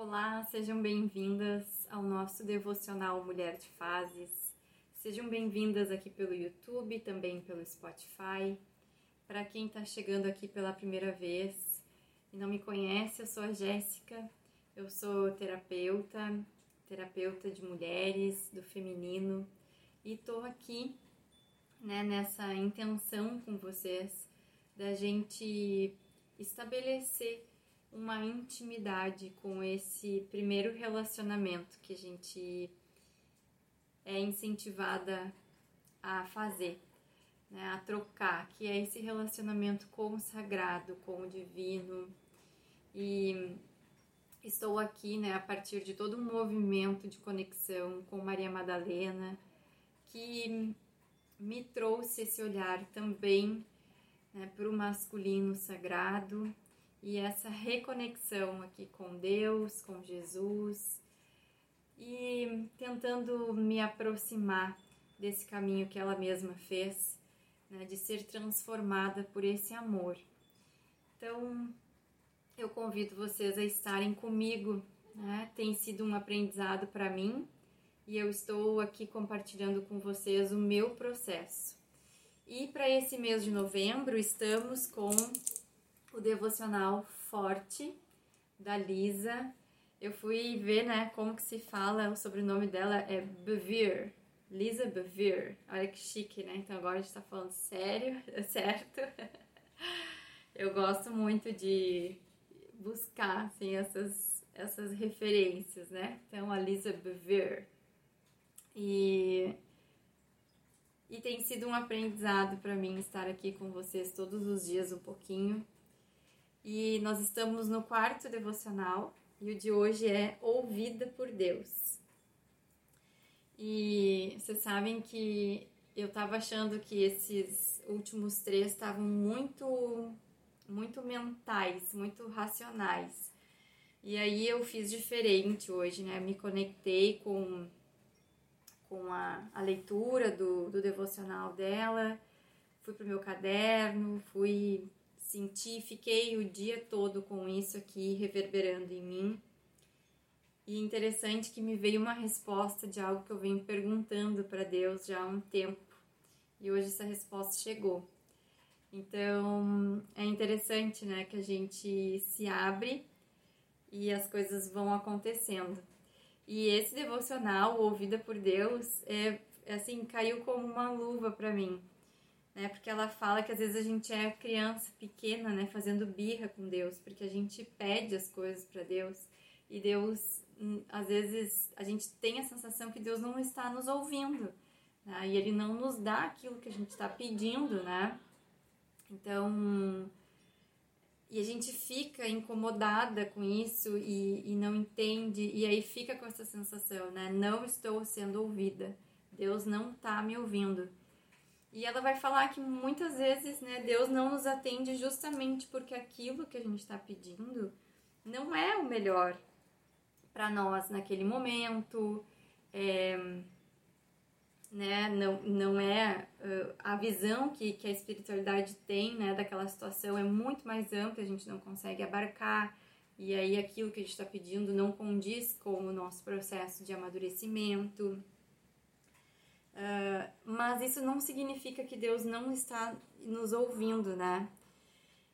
Olá, sejam bem-vindas ao nosso devocional Mulher de Fases. Sejam bem-vindas aqui pelo YouTube, também pelo Spotify. Para quem está chegando aqui pela primeira vez e não me conhece, eu sou a Jéssica, eu sou terapeuta, terapeuta de mulheres, do feminino, e estou aqui né, nessa intenção com vocês da gente estabelecer uma intimidade com esse primeiro relacionamento que a gente é incentivada a fazer, né, a trocar, que é esse relacionamento com o sagrado, com o divino. E estou aqui, né, a partir de todo um movimento de conexão com Maria Madalena, que me trouxe esse olhar também né, para o masculino sagrado e essa reconexão aqui com Deus, com Jesus e tentando me aproximar desse caminho que ela mesma fez, né, de ser transformada por esse amor. Então, eu convido vocês a estarem comigo, né? tem sido um aprendizado para mim e eu estou aqui compartilhando com vocês o meu processo. E para esse mês de novembro, estamos com o devocional Forte da Lisa. Eu fui ver, né, como que se fala, o sobrenome dela é Bevere. Lisa Bevere. Olha que chique, né? Então agora a gente tá falando sério, certo? Eu gosto muito de buscar, assim, essas, essas referências, né? Então a Lisa Bevere. E e tem sido um aprendizado para mim estar aqui com vocês todos os dias um pouquinho e nós estamos no quarto devocional e o de hoje é Ouvida por Deus. E vocês sabem que eu estava achando que esses últimos três estavam muito, muito mentais, muito racionais. E aí eu fiz diferente hoje, né? Me conectei com, com a, a leitura do, do devocional dela, fui pro meu caderno, fui Senti, fiquei o dia todo com isso aqui reverberando em mim. E interessante que me veio uma resposta de algo que eu venho perguntando para Deus já há um tempo. E hoje essa resposta chegou. Então, é interessante, né, que a gente se abre e as coisas vão acontecendo. E esse devocional, ouvida por Deus, é assim, caiu como uma luva para mim né? Porque ela fala que às vezes a gente é criança pequena, né, fazendo birra com Deus, porque a gente pede as coisas para Deus e Deus, hum, às vezes, a gente tem a sensação que Deus não está nos ouvindo, né? E Ele não nos dá aquilo que a gente está pedindo, né? Então, e a gente fica incomodada com isso e, e não entende, e aí fica com essa sensação, né? Não estou sendo ouvida, Deus não está me ouvindo. E ela vai falar que muitas vezes, né, Deus não nos atende justamente porque aquilo que a gente está pedindo não é o melhor para nós naquele momento, é, né, não, não é uh, a visão que, que a espiritualidade tem, né, daquela situação é muito mais ampla, a gente não consegue abarcar, e aí aquilo que a gente está pedindo não condiz com o nosso processo de amadurecimento. Uh, mas isso não significa que Deus não está nos ouvindo, né?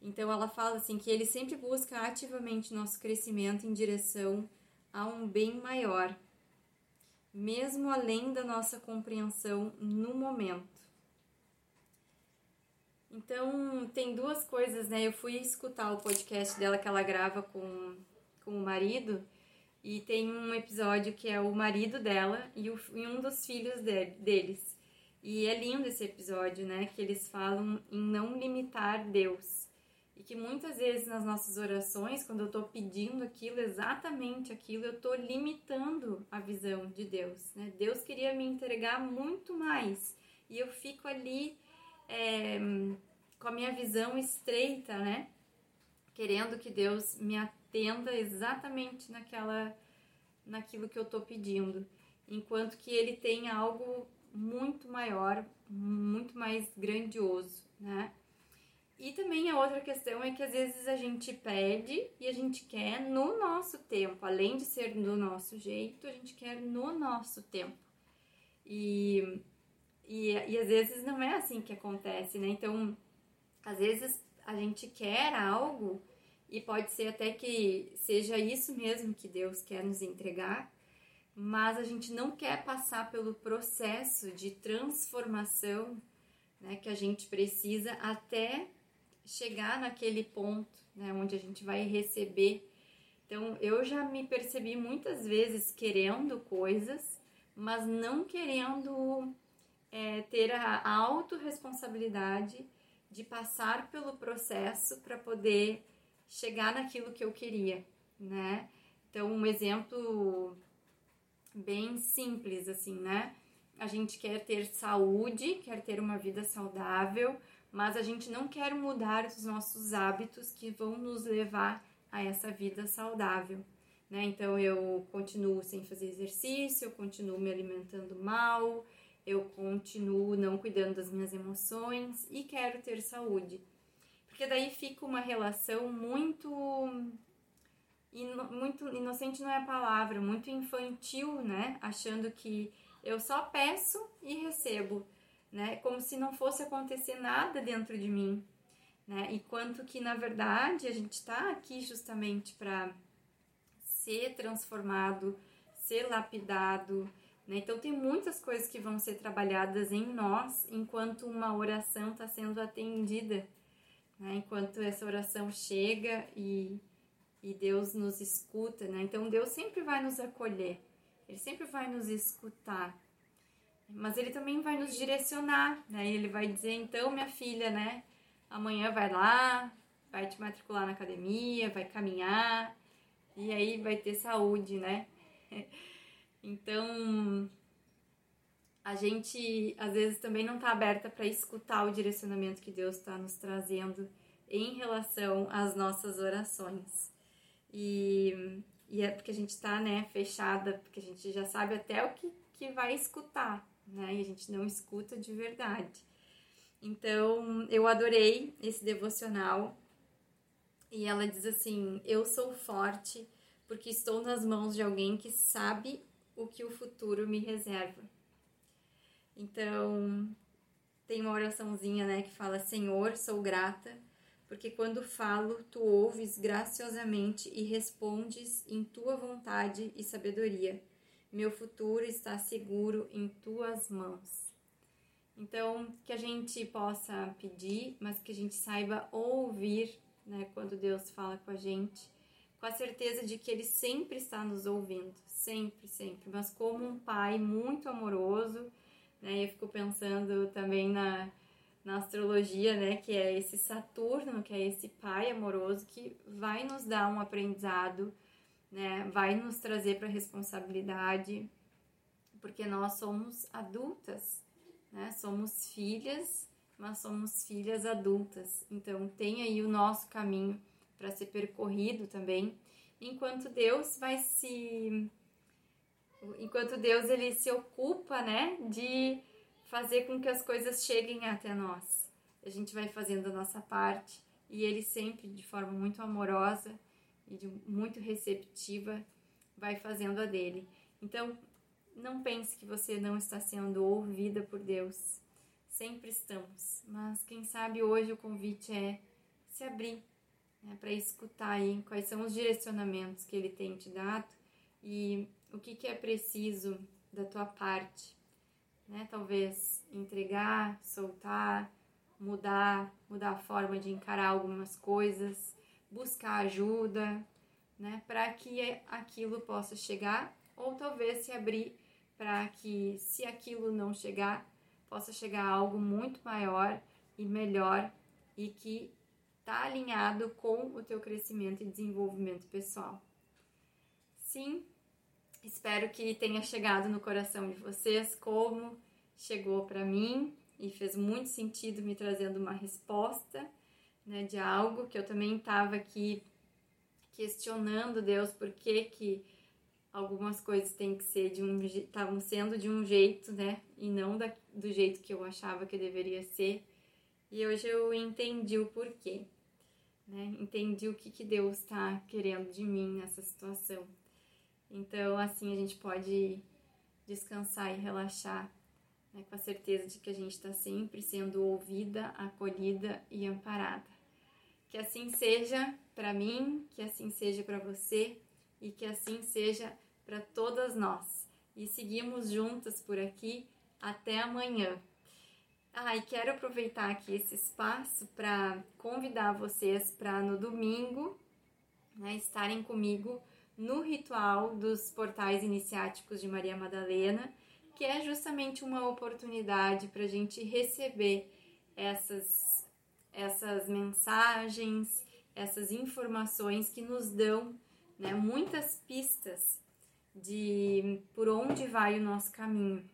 Então ela fala assim que ele sempre busca ativamente nosso crescimento em direção a um bem maior, mesmo além da nossa compreensão no momento. Então, tem duas coisas, né? Eu fui escutar o podcast dela que ela grava com, com o marido e tem um episódio que é o marido dela e, o, e um dos filhos de, deles. E é lindo esse episódio, né? Que eles falam em não limitar Deus. E que muitas vezes nas nossas orações, quando eu estou pedindo aquilo, exatamente aquilo, eu estou limitando a visão de Deus. Né? Deus queria me entregar muito mais. E eu fico ali é, com a minha visão estreita, né? Querendo que Deus me atenda atenda exatamente naquela, naquilo que eu estou pedindo, enquanto que ele tem algo muito maior, muito mais grandioso, né? e também a outra questão é que às vezes a gente pede e a gente quer no nosso tempo, além de ser do nosso jeito, a gente quer no nosso tempo. E, e, e às vezes não é assim que acontece, né? Então, às vezes a gente quer algo e pode ser até que seja isso mesmo que Deus quer nos entregar, mas a gente não quer passar pelo processo de transformação né, que a gente precisa até chegar naquele ponto né, onde a gente vai receber. Então, eu já me percebi muitas vezes querendo coisas, mas não querendo é, ter a autorresponsabilidade de passar pelo processo para poder chegar naquilo que eu queria, né? Então, um exemplo bem simples, assim, né? A gente quer ter saúde, quer ter uma vida saudável, mas a gente não quer mudar os nossos hábitos que vão nos levar a essa vida saudável. Né? Então eu continuo sem fazer exercício, eu continuo me alimentando mal, eu continuo não cuidando das minhas emoções e quero ter saúde. Porque daí fica uma relação muito ino, muito inocente não é a palavra, muito infantil, né? Achando que eu só peço e recebo né? Como se não fosse acontecer nada dentro de mim, né? Enquanto que na verdade a gente está aqui justamente para ser transformado, ser lapidado, né? Então tem muitas coisas que vão ser trabalhadas em nós enquanto uma oração está sendo atendida, né? Enquanto essa oração chega e e Deus nos escuta, né? Então Deus sempre vai nos acolher, Ele sempre vai nos escutar, mas ele também vai nos direcionar, né? Ele vai dizer, então, minha filha, né? Amanhã vai lá, vai te matricular na academia, vai caminhar, e aí vai ter saúde, né? Então, a gente às vezes também não está aberta para escutar o direcionamento que Deus está nos trazendo em relação às nossas orações. E, e é porque a gente está né, fechada, porque a gente já sabe até o que, que vai escutar, né? E a gente não escuta de verdade. Então, eu adorei esse devocional. E ela diz assim: Eu sou forte porque estou nas mãos de alguém que sabe o que o futuro me reserva. Então, tem uma oraçãozinha, né, que fala: Senhor, sou grata, porque quando falo, tu ouves graciosamente e respondes em tua vontade e sabedoria. Meu futuro está seguro em tuas mãos. Então, que a gente possa pedir, mas que a gente saiba ouvir, né, quando Deus fala com a gente, com a certeza de que Ele sempre está nos ouvindo, sempre, sempre, mas como um Pai muito amoroso, né, eu fico pensando também na, na astrologia, né, que é esse Saturno, que é esse Pai amoroso que vai nos dar um aprendizado né? Vai nos trazer para responsabilidade, porque nós somos adultas, né? Somos filhas, mas somos filhas adultas. Então tem aí o nosso caminho para ser percorrido também, enquanto Deus vai se enquanto Deus ele se ocupa, né, de fazer com que as coisas cheguem até nós. A gente vai fazendo a nossa parte e ele sempre de forma muito amorosa e de muito receptiva vai fazendo a dele. Então, não pense que você não está sendo ouvida por Deus. Sempre estamos, mas quem sabe hoje o convite é se abrir né, para escutar aí quais são os direcionamentos que Ele tem te dado e o que, que é preciso da tua parte. Né? Talvez entregar, soltar, mudar, mudar a forma de encarar algumas coisas, buscar ajuda, né, para que aquilo possa chegar, ou talvez se abrir para que, se aquilo não chegar, possa chegar a algo muito maior e melhor e que está alinhado com o teu crescimento e desenvolvimento pessoal. Sim, espero que tenha chegado no coração de vocês como chegou para mim e fez muito sentido me trazendo uma resposta né, de algo que eu também estava aqui questionando Deus por que, que algumas coisas têm que ser de um estavam sendo de um jeito, né, e não da, do jeito que eu achava que deveria ser. E hoje eu entendi o porquê, né? Entendi o que, que Deus está querendo de mim nessa situação. Então, assim, a gente pode descansar e relaxar, né? com a certeza de que a gente está sempre sendo ouvida, acolhida e amparada. Que assim seja para mim, que assim seja para você e que assim seja para todas nós. E seguimos juntas por aqui até amanhã. Ah, e quero aproveitar aqui esse espaço para convidar vocês para no domingo né, estarem comigo no ritual dos portais iniciáticos de Maria Madalena, que é justamente uma oportunidade para a gente receber essas, essas mensagens, essas informações que nos dão né, muitas pistas de por onde vai o nosso caminho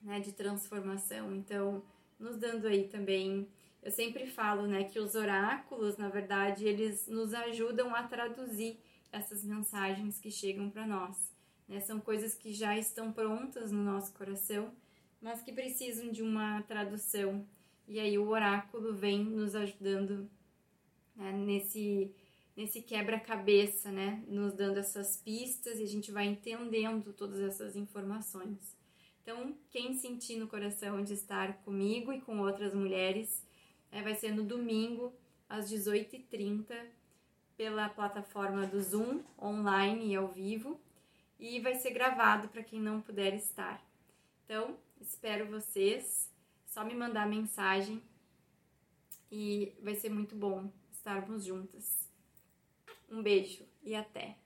né, de transformação. Então, nos dando aí também, eu sempre falo, né, que os oráculos, na verdade, eles nos ajudam a traduzir essas mensagens que chegam para nós. Né? São coisas que já estão prontas no nosso coração, mas que precisam de uma tradução. E aí o oráculo vem nos ajudando né, nesse nesse quebra-cabeça, né, nos dando essas pistas e a gente vai entendendo todas essas informações. Então, quem sentir no coração de estar comigo e com outras mulheres, é, vai ser no domingo, às 18h30, pela plataforma do Zoom, online e ao vivo, e vai ser gravado para quem não puder estar. Então, espero vocês, só me mandar mensagem e vai ser muito bom estarmos juntas. Um beijo e até!